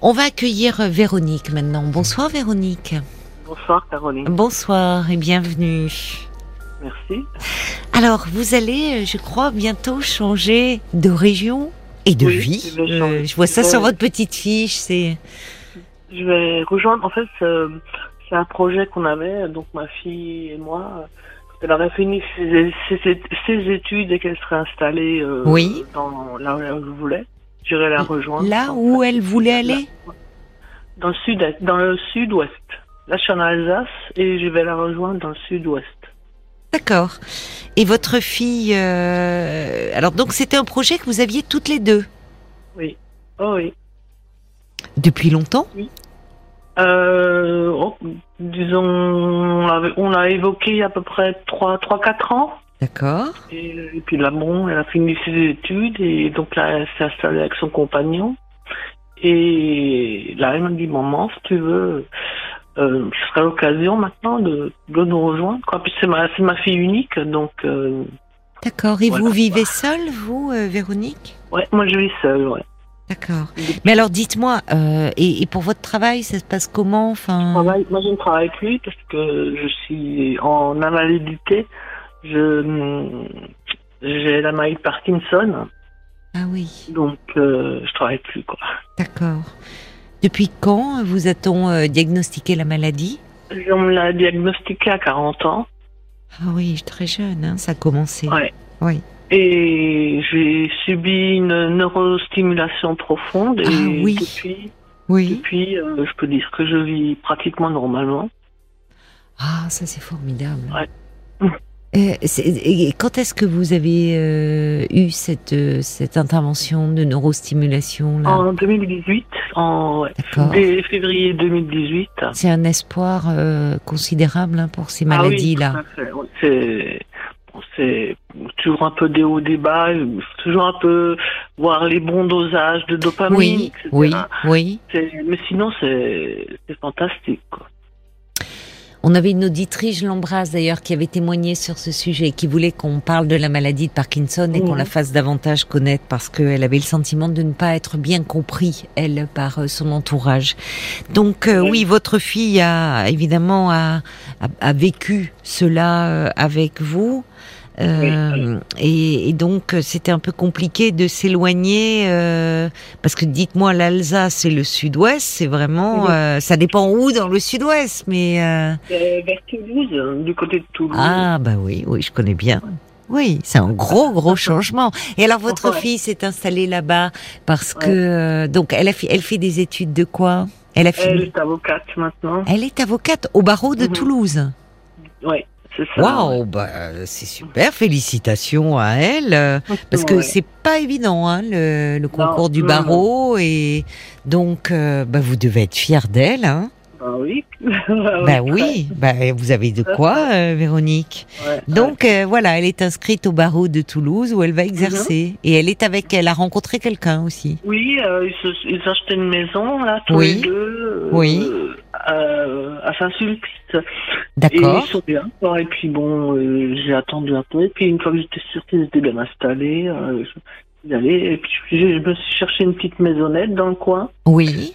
On va accueillir Véronique maintenant. Bonsoir Véronique. Bonsoir Caroline. Bonsoir et bienvenue. Merci. Alors, vous allez, euh, je crois, bientôt changer de région et de Oui, vie. je. Euh, je vois ça sur votre petite fiche. C'est Je vais rejoindre, en fait, euh, c'est un projet qu'on avait, donc ma fille et moi, elle aurait fini ses, ses- ses études et qu'elle serait installée euh, Oui. dans là où elle voulait, j'irai la rejoindre. là où elle voulait aller? Dans le sud, dans le sud-ouest. Là, je suis en Alsace et je vais la rejoindre dans le sud-ouest. D'accord. Et votre fille. euh, Alors donc, c'était un projet que vous aviez toutes les deux? Oui. Oh oui. depuis longtemps? Euh, oh, disons, on l'a évoqué il y a à peu près 3-4 ans. D'accord. Et, et puis là, bon, elle a fini ses études et donc là, elle s'est installée avec son compagnon. Et là, elle m'a dit, maman, si tu veux, euh, ce sera l'occasion maintenant de, de nous rejoindre. Quoi. Puis c'est ma, c'est ma fille unique, donc euh, D'accord. Et Voilà. vous vivez seule, vous, euh, Véronique? Ouais, moi je vis seule. Ouais. D'accord. Mais alors, dites-moi, euh, et, et pour votre travail, ça se passe comment? Je Enfin. travaille- moi, je ne travaille plus parce que je suis en invalidité. Je j'ai la maladie de Parkinson, Ah oui. donc euh, je travaille plus quoi. D'accord. Depuis quand vous a-t-on euh, diagnostiqué la maladie? On me l'a diagnostiqué à 40 ans. Ah oui, très jeune, hein, ça a commencé. Ouais. Oui. Et j'ai subi une neurostimulation profonde et Ah oui. depuis, Oui. depuis euh, je peux dire que je vis pratiquement normalement. Ah, ça c'est formidable. Ouais. Euh, et quand est-ce que vous avez euh, eu cette, euh, cette intervention de neurostimulation là? En 2018, en dès février 2018. C'est un espoir considérable hein, pour ces Ah oui, maladies-là. C'est toujours un peu des hauts des bas, toujours un peu voir les bons dosages de dopamine, oui, etc. oui, oui. Mais sinon, c'est c'est fantastique. Quoi. On avait une auditrice, je l'embrasse d'ailleurs, qui avait témoigné sur ce sujet, qui voulait qu'on parle de la maladie de Parkinson et qu'on la fasse davantage connaître parce qu'elle avait le sentiment de ne pas être bien compris, elle, par euh, son entourage. Donc euh, Oui. votre fille a évidemment a, a, a vécu cela euh, avec vous. Euh, et, et donc euh, c'était un peu compliqué de s'éloigner euh, parce que dites-moi l'Alsace et le Sud-Ouest c'est vraiment euh, ça dépend où dans le Sud-Ouest mais euh, Euh, vers Toulouse, du côté de Toulouse. ah bah oui oui je connais bien oui c'est un gros gros changement et alors votre Ouais. fille s'est installée là-bas parce Ouais. que euh, donc elle a fait, elle fait des études de quoi? Elle a Elle fini? est avocate maintenant. elle est avocate au barreau de Mhm. Toulouse Oui. Waouh, bah, c'est super, félicitations à elle, euh, parce que Ouais. c'est pas évident hein, le, le concours du non, barreau et donc euh, bah, vous devez être fière d'elle. Hein. Bah oui. bah oui, bah, vous avez de quoi, euh, Véronique. Ouais, Donc euh, voilà, elle est inscrite au barreau de Toulouse où elle va exercer et elle est avec, elle a rencontré quelqu'un aussi. Oui, euh, ils, se, ils ont acheté une maison, là, tous Oui. les deux. Oui. à Saint-Sulpice. Et D'accord. ils sont bien. Et puis bon, j'ai attendu un peu. Et puis une fois que j'étais sûre qu'ils étaient bien installés, allais. Et puis je, je me suis cherché une petite maisonnette dans le coin. Oui.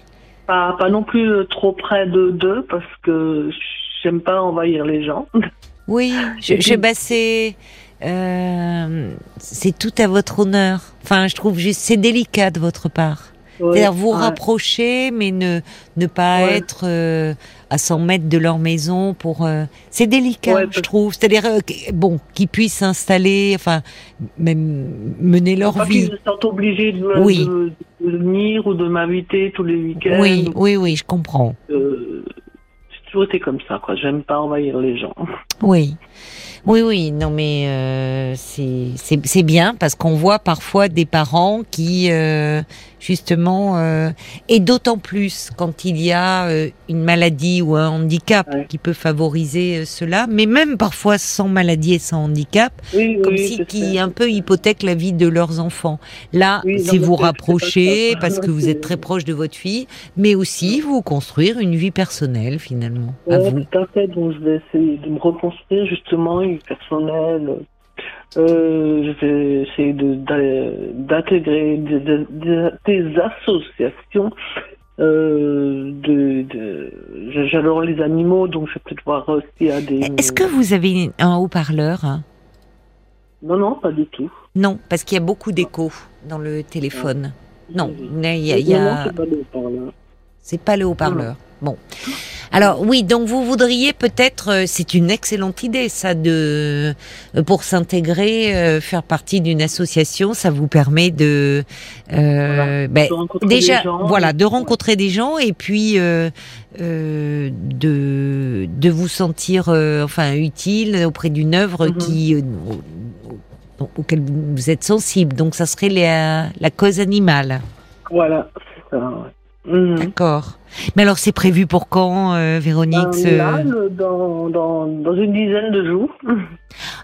Pas, pas non plus euh, trop près de d'eux parce que j'aime pas envahir les gens. Oui, je, je, bah, c'est, euh, c'est tout à votre honneur. Enfin, je trouve juste, c'est délicat de votre part. C'est-à-dire vous rapprocher, mais ne ne pas Ouais. être euh, à 100 mètres de leur maison pour. euh, c'est délicat, Ouais, je trouve. C'est-à-dire euh, bon, qu'ils puissent s'installer, enfin, même mener leur Pas vie. qu'ils se sentent obligés de, Oui. de, de venir ou de m'inviter tous les week-ends. Oui, oui, oui, je comprends. Euh, j'ai toujours été comme ça, quoi. J'aime pas envahir les gens. Oui. Oui, oui, non, mais euh, c'est bien parce qu'on voit parfois des parents qui, euh, justement, euh, et d'autant plus quand il y a euh, une maladie ou un handicap Ouais. qui peut favoriser euh, cela, mais même parfois sans maladie et sans handicap, Oui, comme oui, si qui un peu hypothèquent la vie de leurs enfants. Là, Oui, c'est vous rapprocher parce que vous êtes très proche de votre fille, mais aussi vous construire une vie personnelle finalement. à Ouais, vous. tout à fait. Donc, je vais essayer de me reconstruire justement une personnelle. Euh, je vais essayer de- d'intégrer des, associations Euh, de, j'adore les animaux, donc je vais peut-être voir s'il y a des. Est-ce que vous avez un haut-parleur? Hein Non, non, pas du tout. Non, parce qu'il y a beaucoup d'écho dans le téléphone. Non, il y a. Non, il y a- c'est pas le haut-parleur. C'est pas le haut-parleur. Bon. Alors oui, donc vous voudriez peut-être, euh, c'est une excellente idée ça de euh, pour s'intégrer, euh, faire partie d'une association, ça vous permet de euh, ben, De déjà des gens. voilà de rencontrer des gens et puis euh, euh, de de vous sentir euh, enfin utile auprès d'une œuvre Mhm. qui au- au- auquel vous êtes sensible. Donc ça serait la, la cause animale. Voilà, c'est ça. ouais. Mhm. D'accord. Mais alors c'est prévu pour quand, euh, Véronique là, le- dans, dans, dans une dizaine de jours.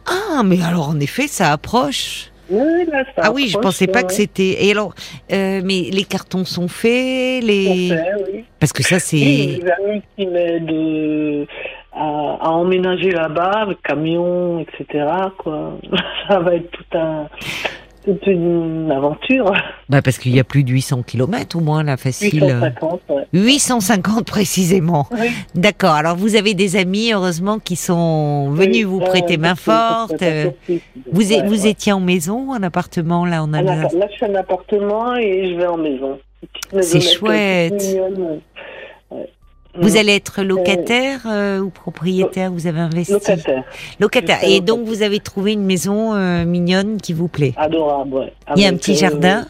Ah, mais alors en effet, ça approche. Oui, là, ça ah oui, je approche, pensais pas ouais, que c'était. Et alors, euh, mais les cartons sont faits, les. fait, oui. Parce que ça Oui, c'est. J'ai amis qui m'aident euh, à, à emménager là-bas avec camion, etc. Quoi. Ça va être tout un, toute une aventure. Bah parce qu'il y a plus de 800 km au moins là, facile. 850, ouais. 850 précisément. Oui. D'accord. Alors vous avez des amis, heureusement, qui sont venus Oui, vous euh, prêter main forte. euh, Vous, Ouais, étiez en maison, en appartement là en Ah, Alsace. d'accord. Là, je suis en appartement et je vais en maison. C'est chouette. Vous Mm. allez être locataire euh, ou propriétaire Vous avez investi Locataire. Locataire. Et donc vous avez trouvé une maison euh, mignonne qui vous plaît. Adorable, ouais. Il y a un petit euh, jardin.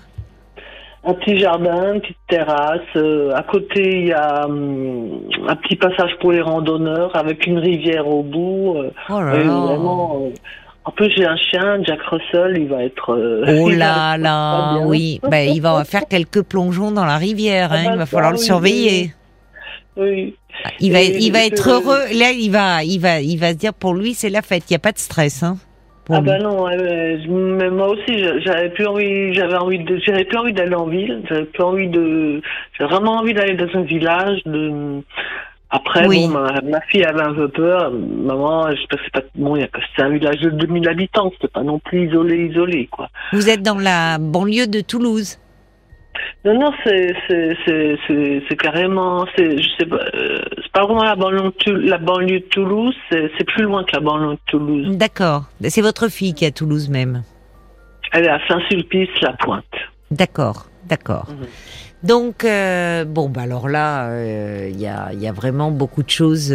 Un petit jardin, une petite terrasse. euh, à côté, il y a hum, un petit passage pour les randonneurs avec une rivière au bout. euh, Oh là là. vraiment. euh, en plus, j'ai un chien, Jack Russell, il va être. euh, Oh là là, oui. Ben, il va faire quelques plongeons dans la rivière. Ah hein. bah Il va falloir le oui, surveiller. Oui. Il va, Et il va être heureux. Là, il va, il va, il va se dire pour lui, c'est la fête. Il n'y a pas de stress. Hein, Ah bah non, mais moi aussi, j'avais plus envie, j'avais envie de, j'avais plus envie d'aller en ville, j'avais plus envie de, j'avais vraiment envie d'aller dans un village. De, après, Oui. bon, ma, ma fille avait un peu peur. Maman, je pas, bon, c'est un village de 2000 habitants, c'était pas non plus isolé, isolé, quoi. Vous êtes dans la banlieue de Toulouse. Non, non, c'est, c'est, c'est, c'est, carrément, c'est, je sais pas, euh, c'est pas vraiment la banlieue, la banlieue de Toulouse, c'est, plus loin que la banlieue de Toulouse. D'accord. C'est votre fille qui est à Toulouse même. Elle est à Saint-Sulpice-la-Pointe. D'accord, d'accord. Mhm. Donc, euh, bon, bah alors là, euh, il y, a, il y a vraiment beaucoup de choses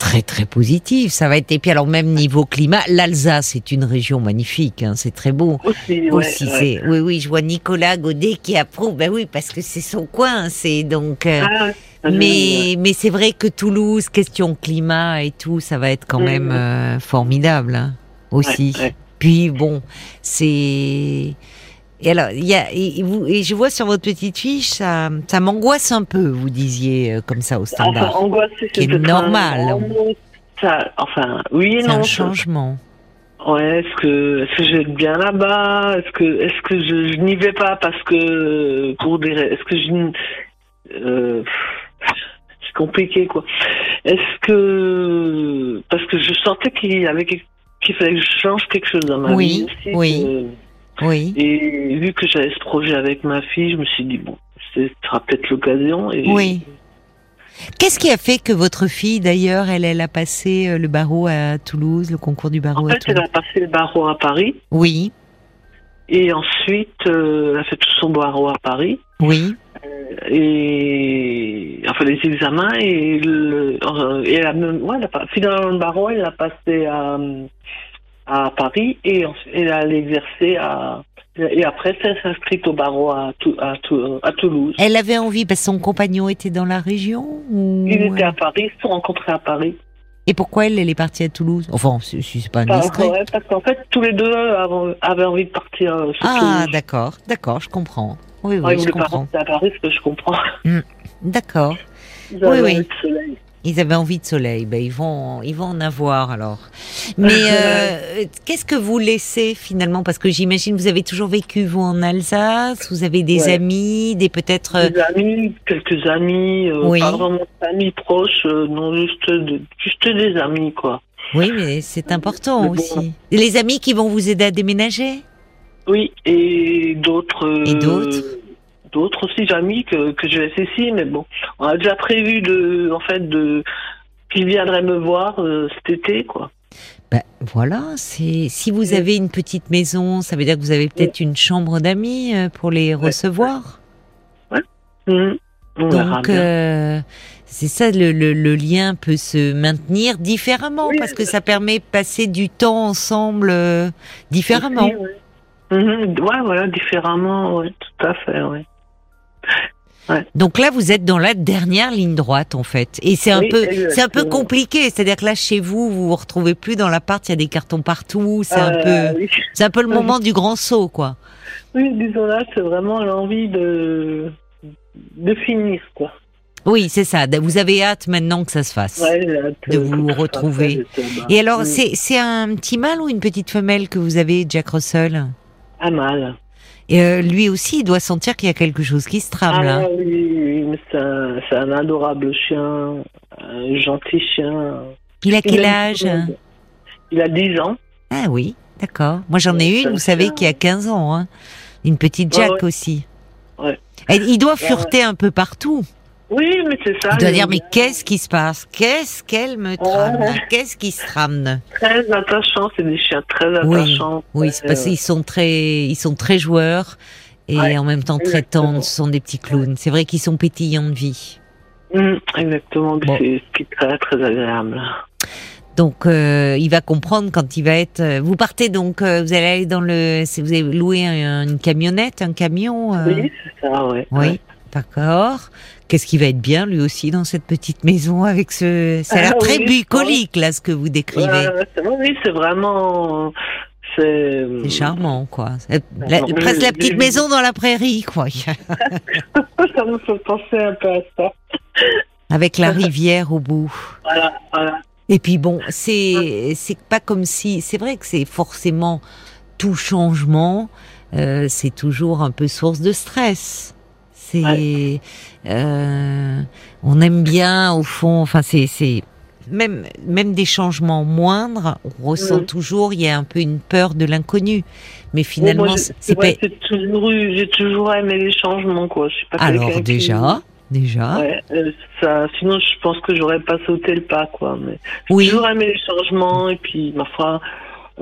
très, très positives. Ça va être. Et puis, alors, même niveau climat, l'Alsace est une région magnifique. hein, c'est très beau. Aussi, ouais, Aussi, ouais. c'est. Oui, oui, je vois Nicolas Godet qui approuve. Ben oui, parce que c'est son coin. C'est donc. euh, Ah. Ah, mais mais c'est vrai que Toulouse, question climat et tout, ça va être quand même euh, formidable hein, aussi. Puis bon, c'est et alors il y a et, vous et je vois sur votre petite fiche ça ça m'angoisse un peu, vous disiez euh, comme ça au Enfin, standard. angoissé, c'est Qui est peut-être normal. un. Ça, enfin, oui et c'est non. un changement. Ouais, est-ce que, est-ce que je vais être bien là-bas? Est-ce que, est-ce que je, je n'y vais pas parce que pour des, est-ce que je, euh, c'est compliqué quoi. Est-ce que parce que je sentais qu'il y avait qu'il fallait que je change quelque chose dans ma Oui, vie aussi. oui. que- Oui. et vu que j'avais ce projet avec ma fille, je me suis dit bon, ce sera peut-être l'occasion. Et Oui. Qu'est-ce qui a fait que votre fille, d'ailleurs, elle, elle a passé euh, le barreau à Toulouse, le concours du barreau En à fait, elle Toulouse? a passé le barreau à Paris Oui, et ensuite euh, elle a fait tout son barreau à Paris. oui, et enfin les examens et, le, euh, et elle a même, ouais, elle a finalement le barreau elle l'a passé à, à Paris et elle a exercé à et après elle s'est inscrite au barreau à, Tou- à, Tou- à Toulouse. Elle avait envie parce que son compagnon était dans la région ou... Ils étaient à Paris, ils se sont rencontrés à Paris. Et pourquoi elle, elle est partie à Toulouse? Enfin, si si c'est pas indiscret. ouais, parce qu'en fait tous les deux avaient, envie de partir euh, sur Ah, d'accord, d'accord, je comprends. Oui, oui, Ouais, je comprends. à Paris, ce que je comprends. D'accord. Ils avaient oui. Ils avaient envie de soleil, ben ils vont, ils vont en avoir alors. Mais euh, qu'est-ce que vous laissez finalement? Parce que j'imagine vous avez toujours vécu vous en Alsace, vous avez des Ouais. amis, des peut-être. euh, Des amis, quelques amis, euh, Oui. pas vraiment d'amis proches, euh, non, juste, de- juste des amis, quoi. Oui, mais c'est important Mais bon. aussi. Les amis qui vont vous aider à déménager? Oui, et d'autres. Et d'autres? D'autres aussi amis que, que je ici, mais bon, on a déjà prévu de, en fait, de qu'ils viendraient me voir euh, cet été, quoi. Ben, voilà, c'est si vous avez une petite maison, ça veut dire que vous avez peut-être une chambre d'amis euh, pour les recevoir. Mhm. On verra Donc euh, c'est ça, le, le, le lien peut se maintenir différemment Oui, parce que ça permet de passer du temps ensemble euh, différemment. Mhm. Ouais, voilà, différemment, ouais, tout à fait, ouais. Donc là, vous êtes dans la dernière ligne droite en fait, et c'est un Oui, peu, c'est un peu compliqué. C'est-à-dire que là, chez vous, vous vous retrouvez plus dans l'appart, il y a des cartons partout. C'est un Euh, peu, oui. c'est un peu le moment du grand saut, quoi. Oui, disons là, c'est vraiment l'envie de, de finir, quoi. Oui, c'est ça. Vous avez hâte maintenant que ça se fasse. Ouais, De vous retrouver. Et alors, Mm. c'est c'est un petit mâle ou une petite femelle que vous avez, Jack Russell? Ah, mal. Et euh, lui aussi, il doit sentir qu'il y a quelque chose qui se trame Ah oui, c'est un, adorable chien, un gentil chien. Il a Il quel a- âge Il a 10 ans. Ah oui, d'accord. Moi, j'en ai une, vous savez, qui a 15 ans. Hein. Une petite Jack ouais. aussi. Ouais. Il doit fureter un peu partout. Oui, mais c'est ça. Il dire, mais qu'est-ce qui se passe? Qu'est-ce qu'elle me trame? Ouais. Qu'est-ce qui se trame? Très attachant, c'est des chiens très Oui, attachants. Oui, c'est parce qu'ils sont très, ils sont très joueurs et Ouais, en même temps très tendres. Ce sont des petits clowns. C'est vrai qu'ils sont pétillants de vie. Hum, exactement, Bon. c'est ce qui est très très agréable. Donc, euh, il va comprendre quand il va être. euh, Vous partez donc, euh, vous allez aller dans le. Vous avez loué un- une camionnette, un camion. euh, Oui, c'est ça, ouais. Oui, d'accord. Qu'est-ce qui va être bien lui aussi dans cette petite maison avec ce. Ça a l'air Ah très oui, bucolique là ce que vous décrivez. Oui, c'est vraiment. C'est C'est charmant quoi. C'est la- Non, mais presque la petite maison dans la prairie quoi. ça me fait penser un peu à ça. Avec la rivière au bout. Voilà, voilà. Et puis bon, c'est c'est pas comme si c'est vrai que c'est forcément tout changement, euh, c'est toujours un peu source de stress. C'est euh, on aime bien au fond, enfin c'est c'est même même des changements moindres, on ressent Mhm. toujours il y a un peu une peur de l'inconnu. Mais finalement c'est pas toujours j'ai toujours aimé les changements, quoi. Je suis pas alors qui- déjà déjà Ouais, euh, ça, sinon je pense que j'aurais pas sauté le pas, quoi. Mais oui toujours aimé les changements et puis, ma foi,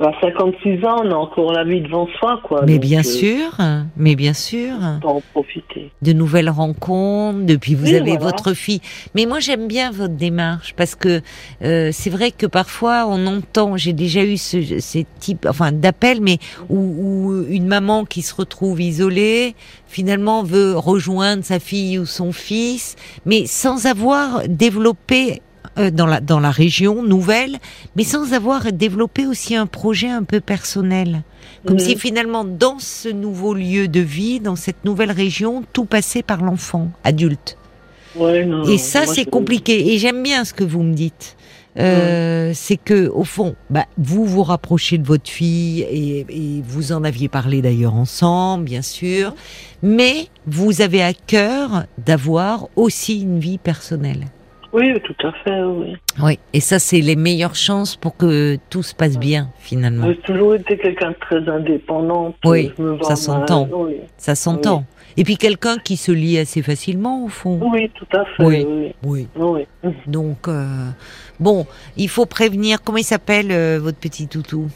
à 56 ans, on a encore la vie devant soi, quoi. mais Donc, bien euh, sûr, mais bien sûr. en profiter. de nouvelles rencontres, depuis vous Oui, avez voilà. votre fille. Mais moi j'aime bien votre démarche parce que euh, c'est vrai que parfois on entend, j'ai déjà eu ce, ces types, enfin d'appels, mais où, où une maman qui se retrouve isolée finalement veut rejoindre sa fille ou son fils, mais sans avoir développé dans la dans la région nouvelle, mais sans avoir développé aussi un projet un peu personnel. Comme Mhm. si finalement, dans ce nouveau lieu de vie, dans cette nouvelle région, tout passait par l'enfant, adulte. Ouais, non, Et ça, c'est compliqué. Et j'aime bien ce que vous me dites. Euh, C'est que, au fond, bah, vous vous rapprochez de votre fille et, et vous en aviez parlé d'ailleurs ensemble, bien sûr. Mais vous avez à cœur d'avoir aussi une vie personnelle. Oui, tout à fait, oui. Oui. Et ça, c'est les meilleures chances pour que tout se passe bien, finalement. J'ai toujours été quelqu'un de très indépendant. Oui, ça s'entend. Oui. Ça s'entend. Et puis quelqu'un qui se lie assez facilement, au fond. oui, tout à fait, Oui. oui. Oui. oui. oui. Donc, euh, bon, il faut prévenir. Comment il s'appelle, euh, votre petit toutou?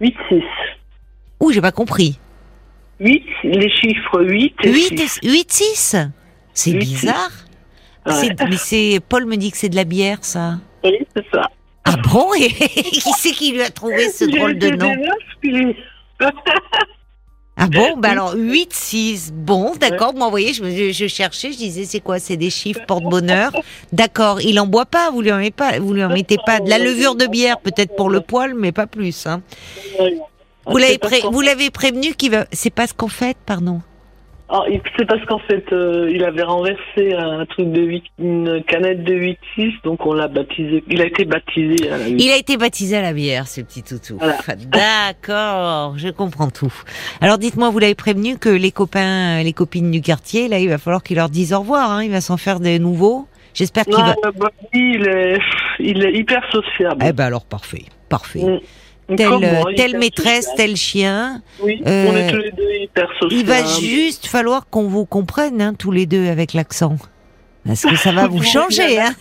8-6. Ouh, j'ai pas compris. 8, les chiffres 8 et 8, 6. 8 6 C'est bizarre. Ouais. Mais c'est Paul me dit que c'est de la bière, ça. Oui, c'est ça. Ah bon? Et qui c'est qui lui a trouvé ce drôle de nom? des Ah bon? Bah alors 8 6. Bon, d'accord. Moi, vous voyez, je, me- je, je cherchais, je disais c'est quoi? C'est des chiffres porte-bonheur. D'accord. Il en boit pas? Vous lui en mettez pas. Vous lui en mettez pas de la levure de bière, peut-être pour le poil, mais pas plus. Hein. Vous l'avez pré- prévenu qu'il va. C'est pas ce qu'en fait, pardon. Ah, c'est parce qu'en fait, euh, il avait renversé un truc de 8, une canette de 8-6, donc on l'a baptisé. Il a été baptisé à la 8. Il a été baptisé à la bière, ce petit toutou. Voilà. D'accord, je comprends tout. Alors dites-moi, vous l'avez prévenu que les copains, les copines du quartier, là, il va falloir qu'il leur dise au revoir. Hein, il va s'en faire des nouveaux. J'espère qu'il Non, va. euh, bah, il, est, il est hyper sociable. Eh ben alors parfait, parfait. Mm. Telle, Comme moi, telle hyper maîtresse, social. tel chien. Oui, Euh, on est tous les deux hyper sociaux. Il va juste falloir qu'on vous comprenne, hein, tous les deux, avec l'accent. Parce que ça va vous changer, hein.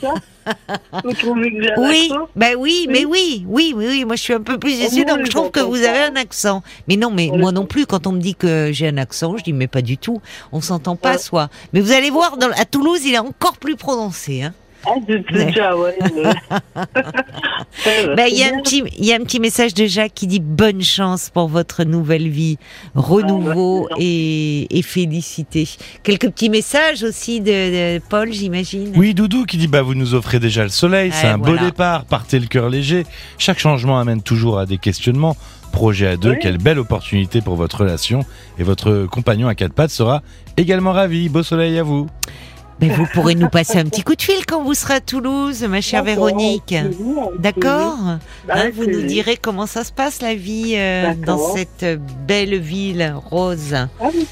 Vous trouvez que j'ai un Oui, accent bah oui, mais oui, oui, oui, oui. Moi, je suis un peu plus Oh, ici, donc je trouve que vous avez un accent. Mais non, mais On moi non plus. Quand on me dit que j'ai un accent, je dis mais pas du tout. On s'entend pas, Ouais. soi. Mais vous allez voir, dans, à Toulouse, il est encore plus prononcé. Hein. Ah, déjà, ouais. Bah, il y a un petit, il y a un petit message de Jacques qui dit bonne chance pour votre nouvelle vie, renouveau Ah, et, et félicité. Quelques petits messages aussi de, de Paul, j'imagine. Oui, Doudou qui dit bah vous nous offrez déjà le soleil, c'est un voilà. beau départ, partez le cœur léger. Chaque changement amène toujours à des questionnements. Projet à deux, Oui. quelle belle opportunité pour votre relation et votre compagnon à quatre pattes sera également ravi. Beau soleil à vous. Mais vous pourrez nous passer un petit coup de fil quand vous serez à Toulouse, ma chère Véronique. D'accord plaisir. Hein, Vous nous direz comment ça se passe la vie euh, dans cette belle ville rose. Ah oui.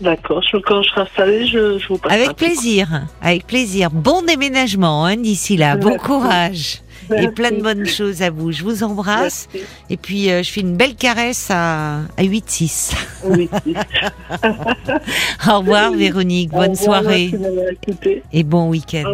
D'accord, quand je serai installée, je, je vous passe Avec plaisir, avec plaisir. Bon déménagement hein, d'ici là. Bon courage. Et plein de bonnes choses à vous. Je vous embrasse Merci. et puis euh, je fais une belle caresse à, à 8-6. Oui, oui. Au revoir Véronique, bonne Au revoir, soirée et bon week-end.